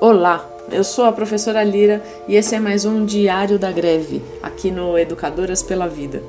Olá, eu sou a professora Lira e esse é mais um Diário da Greve, aqui no Educadoras pela Vida.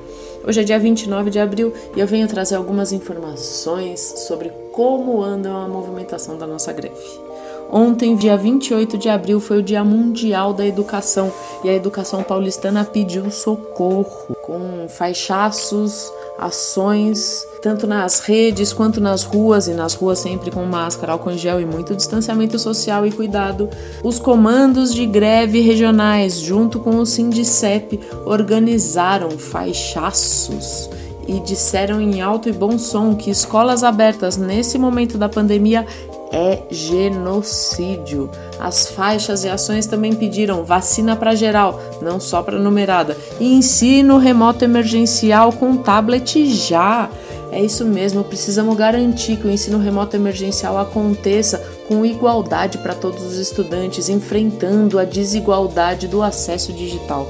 Hoje é dia 29 de abril e eu venho trazer algumas informações sobre como anda a movimentação da nossa greve. Ontem, dia 28 de abril, foi o Dia Mundial da Educação e a educação paulistana pediu socorro com faixaços, ações, tanto nas redes quanto nas ruas, e nas ruas sempre com máscara, álcool em gel e muito distanciamento social e cuidado. Os comandos de greve regionais, junto com o Sindicep, organizaram faixaços e disseram em alto e bom som que escolas abertas nesse momento da pandemia é genocídio. As faixas e ações também pediram vacina para geral, não só para numerada, e ensino remoto emergencial com tablet já. É isso mesmo, precisamos garantir que o ensino remoto emergencial aconteça com igualdade para todos os estudantes, enfrentando a desigualdade do acesso digital.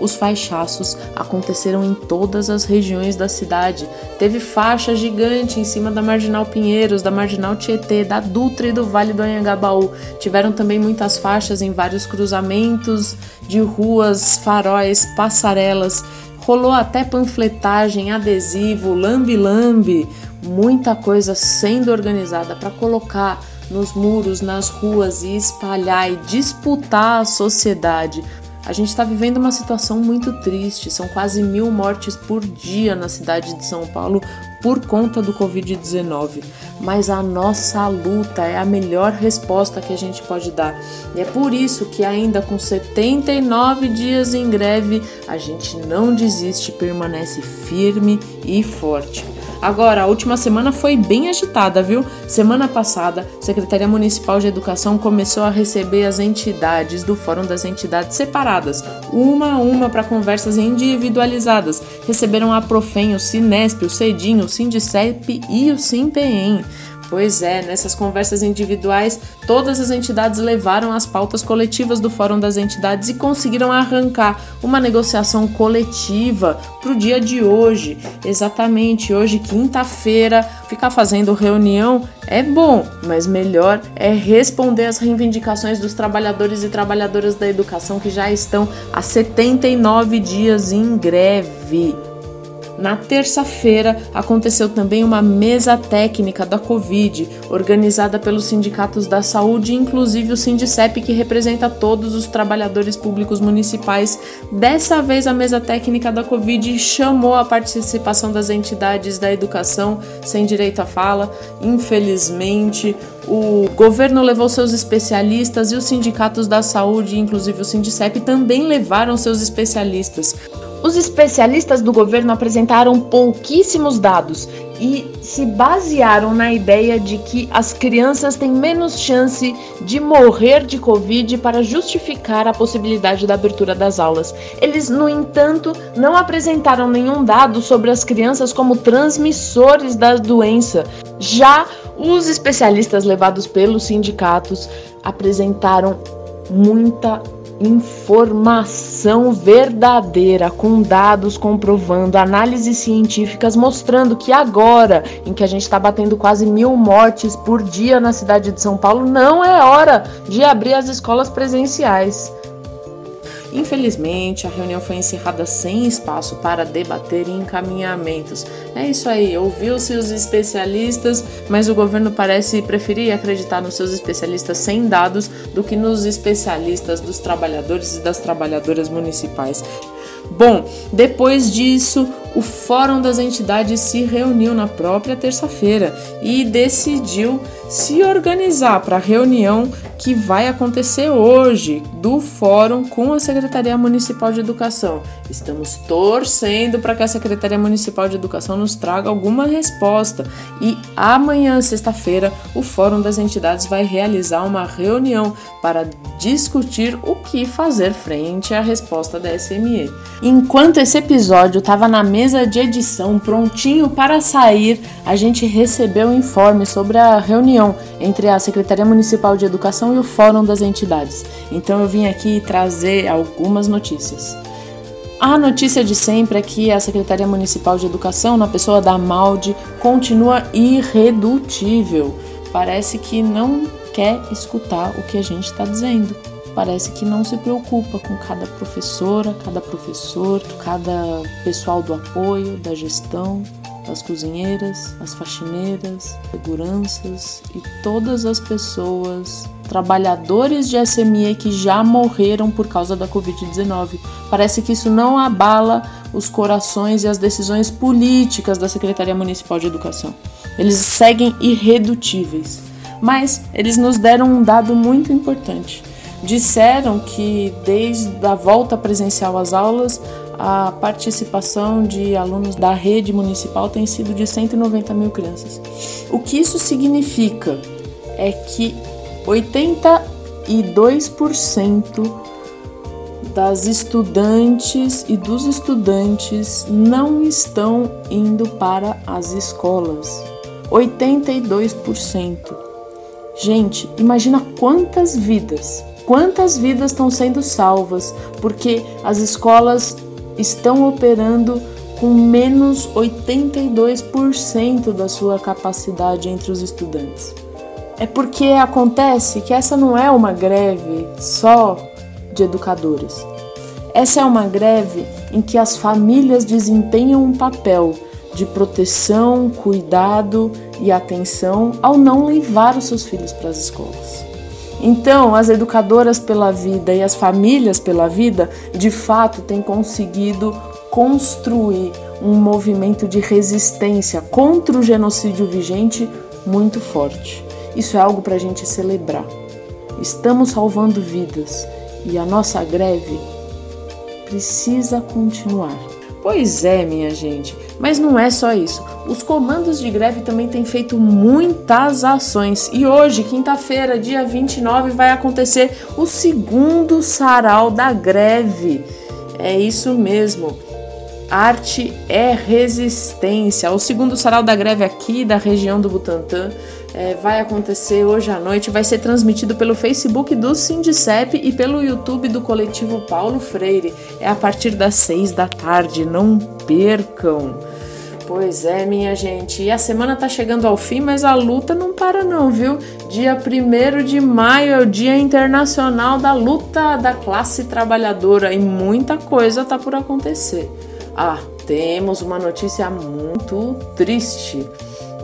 Os faixaços aconteceram em todas as regiões da cidade. Teve faixa gigante em cima da Marginal Pinheiros, da Marginal Tietê, da Dutra e do Vale do Anhangabaú. Tiveram também muitas faixas em vários cruzamentos de ruas, faróis, passarelas. Rolou até panfletagem, adesivo, lambe-lambe, muita coisa sendo organizada para colocar nos muros, nas ruas e espalhar e disputar a sociedade a gente está vivendo uma situação muito triste. São quase mil mortes por dia na cidade de São Paulo por conta do Covid-19. Mas a nossa luta é a melhor resposta que a gente pode dar. E é por isso que, ainda com 79 dias em greve, a gente não desiste, permanece firme e forte. Agora, a última semana foi bem agitada, viu? Semana passada, a Secretaria Municipal de Educação começou a receber as entidades do Fórum das Entidades separadas, uma a uma para conversas individualizadas. Receberam a Profem, o Sinesp, o Cedinho, o Sindicep e o Simpem. Pois é, nessas conversas individuais, todas as entidades levaram as pautas coletivas do Fórum das Entidades e conseguiram arrancar uma negociação coletiva para o dia de hoje. Exatamente, hoje, quinta-feira, ficar fazendo reunião é bom, mas melhor é responder às reivindicações dos trabalhadores e trabalhadoras da educação que já estão há 79 dias em greve. Na terça-feira, aconteceu também uma mesa técnica da Covid, organizada pelos sindicatos da saúde, inclusive o Sindicep, que representa todos os trabalhadores públicos municipais. Dessa vez, a mesa técnica da Covid chamou a participação das entidades da educação sem direito à fala. Infelizmente, o governo levou seus especialistas e os sindicatos da saúde, inclusive o Sindicep, também levaram seus especialistas. Os especialistas do governo apresentaram pouquíssimos dados e se basearam na ideia de que as crianças têm menos chance de morrer de Covid para justificar a possibilidade da abertura das aulas. Eles, no entanto, não apresentaram nenhum dado sobre as crianças como transmissores da doença. Já os especialistas levados pelos sindicatos apresentaram muita informação verdadeira, com dados comprovando, análises científicas mostrando que agora, em que a gente está batendo quase mil mortes por dia na cidade de São Paulo, não é hora de abrir as escolas presenciais. Infelizmente, a reunião foi encerrada sem espaço para debater encaminhamentos. É isso aí, ouviu-se os especialistas, mas o governo parece preferir acreditar nos seus especialistas sem dados do que nos especialistas dos trabalhadores e das trabalhadoras municipais. Bom, depois disso, o Fórum das Entidades se reuniu na própria terça-feira e decidiu se organizar para a reunião que vai acontecer hoje do Fórum com a Secretaria Municipal de Educação. Estamos torcendo para que a Secretaria Municipal de Educação nos traga alguma resposta e amanhã, sexta-feira, o Fórum das Entidades vai realizar uma reunião para discutir o que fazer frente à resposta da SME. Enquanto esse episódio estava na mesa de edição, prontinho para sair, a gente recebeu um informe sobre a reunião entre a Secretaria Municipal de Educação e o Fórum das Entidades. Então eu vim aqui trazer algumas notícias. A notícia de sempre é que a Secretaria Municipal de Educação, na pessoa da Malde, continua irredutível. Parece que não quer escutar o que a gente está dizendo. Parece que não se preocupa com cada professora, cada professor, cada pessoal do apoio, da gestão, das cozinheiras, as faxineiras, seguranças e todas as pessoas, trabalhadores de SME que já morreram por causa da Covid-19. Parece que isso não abala os corações e as decisões políticas da Secretaria Municipal de Educação. Eles seguem irredutíveis. Mas eles nos deram um dado muito importante. Disseram que desde a volta presencial às aulas, a participação de alunos da rede municipal tem sido de 190 mil crianças. O que isso significa é que 82% das estudantes e dos estudantes não estão indo para as escolas. 82%. Gente, imagina quantas vidas, quantas vidas estão sendo salvas porque as escolas estão operando com menos 82% da sua capacidade entre os estudantes. É porque acontece que essa não é uma greve só de educadores. Essa é uma greve em que as famílias desempenham um papel de proteção, cuidado e atenção ao não levar os seus filhos para as escolas. Então, as educadoras pela vida e as famílias pela vida, de fato, têm conseguido construir um movimento de resistência contra o genocídio vigente muito forte. Isso é algo para a gente celebrar. Estamos salvando vidas e a nossa greve precisa continuar. Pois é, minha gente, mas não é só isso. Os comandos de greve também têm feito muitas ações e hoje, quinta-feira, dia 29, vai acontecer o segundo sarau da greve. É isso mesmo. Arte é resistência. O segundo sarau da greve aqui da região do Butantã é, vai acontecer hoje à noite, vai ser transmitido pelo Facebook do Sindicep e pelo YouTube do coletivo Paulo Freire. É a partir das seis da tarde, não percam. Pois é, minha gente. E a semana tá chegando ao fim, mas a luta não para não, viu? Dia 1 de maio é o Dia Internacional da Luta da Classe Trabalhadora e muita coisa tá por acontecer. Ah, temos uma notícia muito triste.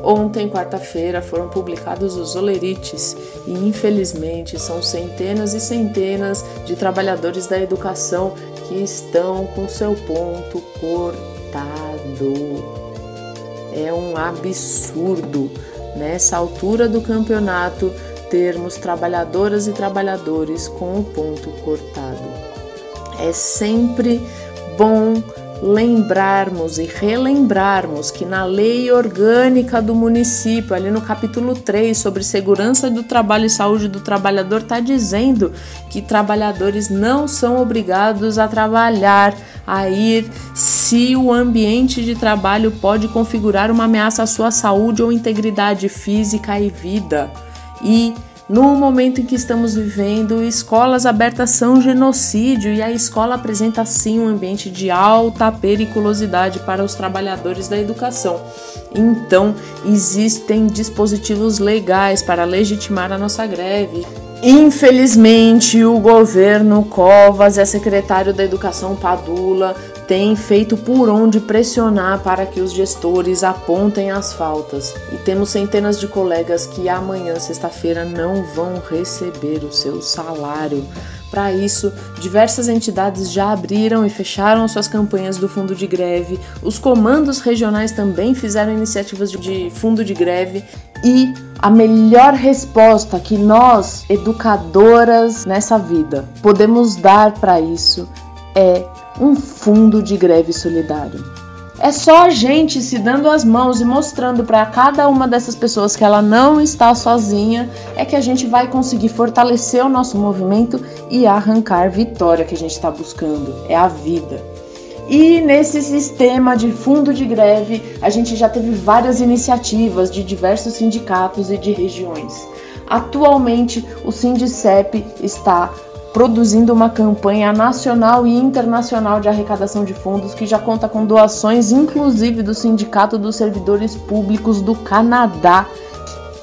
Ontem, quarta-feira, foram publicados os olerites e, infelizmente, são centenas e centenas de trabalhadores da educação que estão com seu ponto cortado. É um absurdo nessa altura do campeonato termos trabalhadoras e trabalhadores com o ponto cortado. É sempre bom lembrarmos e relembrarmos que na lei orgânica do município, ali no capítulo 3, sobre segurança do trabalho e saúde do trabalhador, está dizendo que trabalhadores não são obrigados a trabalhar, a ir, se o ambiente de trabalho pode configurar uma ameaça à sua saúde ou integridade física e vida. E no momento em que estamos vivendo, escolas abertas são genocídio e a escola apresenta sim um ambiente de alta periculosidade para os trabalhadores da educação. Então, existem dispositivos legais para legitimar a nossa greve. Infelizmente, o governo Covas a secretário da Educação Padula tem feito por onde pressionar para que os gestores apontem as faltas. E temos centenas de colegas que amanhã, sexta-feira, não vão receber o seu salário. Para isso, diversas entidades já abriram e fecharam suas campanhas do fundo de greve. Os comandos regionais também fizeram iniciativas de fundo de greve e a melhor resposta que nós, educadoras nessa vida, podemos dar para isso é um fundo de greve solidário. É só a gente se dando as mãos e mostrando para cada uma dessas pessoas que ela não está sozinha, é que a gente vai conseguir fortalecer o nosso movimento e arrancar vitória que a gente está buscando. É a vida. E nesse sistema de fundo de greve, a gente já teve várias iniciativas de diversos sindicatos e de regiões. Atualmente, o Sindicep está produzindo uma campanha nacional e internacional de arrecadação de fundos que já conta com doações, inclusive do Sindicato dos Servidores Públicos do Canadá,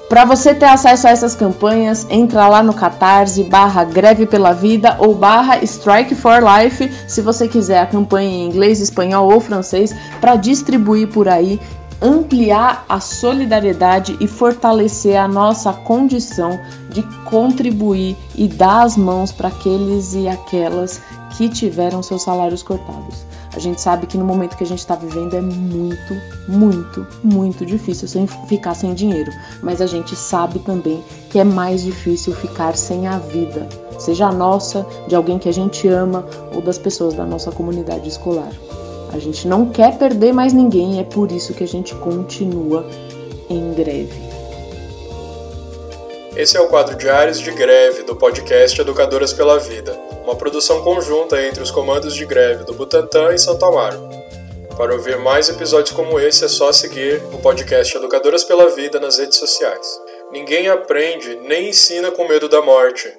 Para você ter acesso a essas campanhas, entra lá no Catarse barra Greve pela Vida ou barra Strike for Life, se você quiser a campanha em inglês, espanhol ou francês, para distribuir por aí ampliar a solidariedade e fortalecer a nossa condição de contribuir e dar as mãos para aqueles e aquelas que tiveram seus salários cortados. A gente sabe que no momento que a gente está vivendo é muito, muito, muito difícil sem ficar sem dinheiro, mas a gente sabe também que é mais difícil ficar sem a vida, seja a nossa, de alguém que a gente ama ou das pessoas da nossa comunidade escolar. A gente não quer perder mais ninguém, é por isso que a gente continua em greve. Esse é o quadro Diários de Greve do podcast Educadoras pela Vida, uma produção conjunta entre os comandos de greve do Butantã e Santo Amaro. Para ouvir mais episódios como esse é só seguir o podcast Educadoras pela Vida nas redes sociais. Ninguém aprende nem ensina com medo da morte.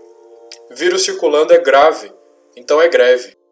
Vírus circulando é grave, então é greve.